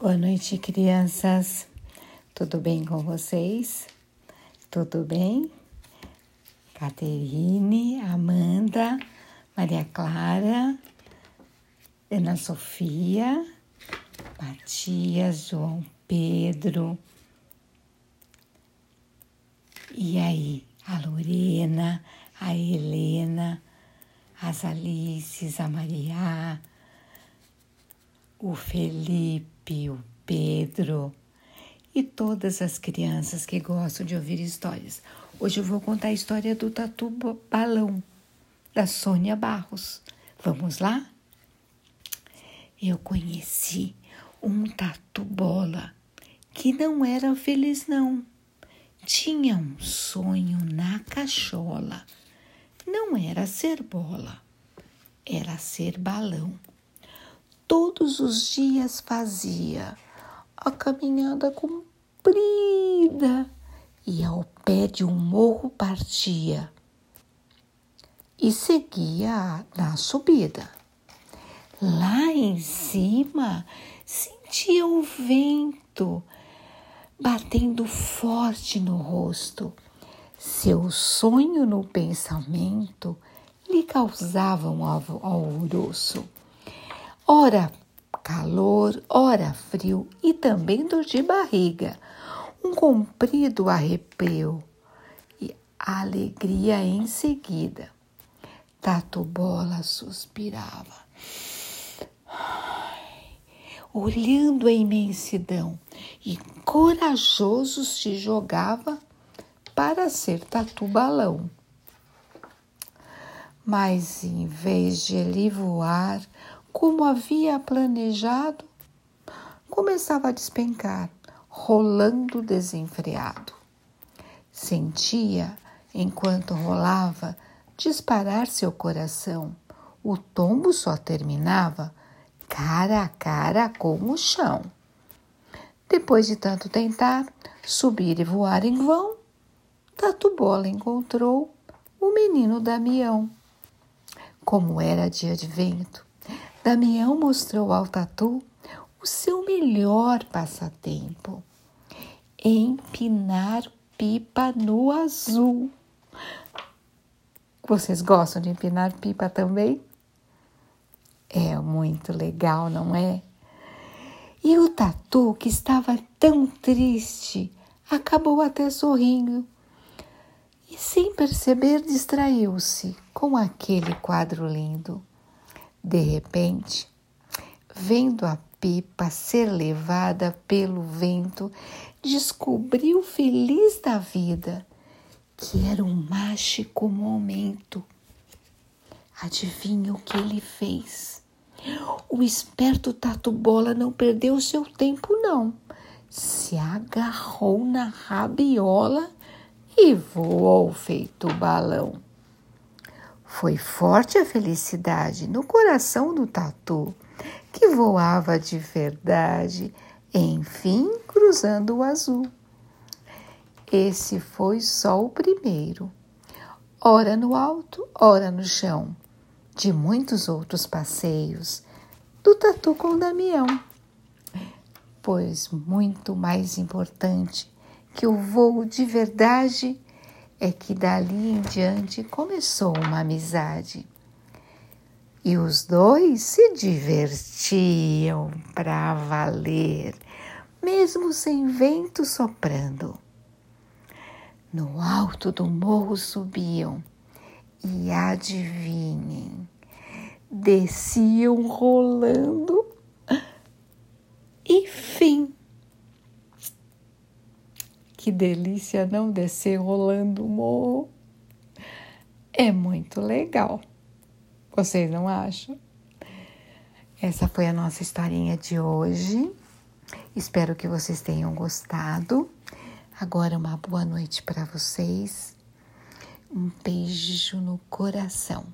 Boa noite, crianças. Tudo bem com vocês? Tudo bem? Caterine, Amanda, Maria Clara, Ana Sofia, Matias, João Pedro. E aí, a Lorena, a Helena, as Alices, a Maria, o Felipe, o Pedro e todas as crianças que gostam de ouvir histórias. Hoje eu vou contar a história do Tatu Balão, da Sônia Barros. Vamos lá? Eu conheci um tatu bola que não era feliz, não. Tinha um sonho na cachola. Não era ser bola, era ser balão todos os dias fazia a caminhada comprida e ao pé de um morro partia e seguia na subida. Lá em cima sentia o vento batendo forte no rosto. Seu sonho no pensamento lhe causava um alvoroço ora calor, ora frio e também dor de barriga, um comprido arrepio e alegria em seguida. Tato Bola suspirava, olhando a imensidão e corajoso se jogava para ser tatu balão. Mas em vez de ele voar, como havia planejado, começava a despencar, rolando desenfreado. Sentia, enquanto rolava, disparar seu coração. O tombo só terminava cara a cara com o chão. Depois de tanto tentar, subir e voar em vão, Tatu Bola encontrou o menino Damião. Como era dia de vento, Damião mostrou ao Tatu o seu melhor passatempo: empinar pipa no azul. Vocês gostam de empinar pipa também? É muito legal, não é? E o Tatu, que estava tão triste, acabou até sorrindo e, sem perceber, distraiu-se com aquele quadro lindo. De repente, vendo a pipa ser levada pelo vento, descobriu feliz da vida que era um mágico momento. Adivinha o que ele fez? O esperto Tatu Bola não perdeu seu tempo, não. Se agarrou na rabiola e voou feito balão. Foi forte a felicidade no coração do tatu, que voava de verdade, enfim cruzando o azul. Esse foi só o primeiro, ora no alto, ora no chão, de muitos outros passeios do tatu com Damião. Pois muito mais importante que o voo de verdade é que dali em diante começou uma amizade. E os dois se divertiam para valer, mesmo sem vento soprando. No alto do morro subiam e adivinhem, desciam rolando e fim. Que delícia não descer rolando o morro. É muito legal. Vocês não acham? Essa foi a nossa historinha de hoje. Espero que vocês tenham gostado. Agora, uma boa noite para vocês. Um beijo no coração.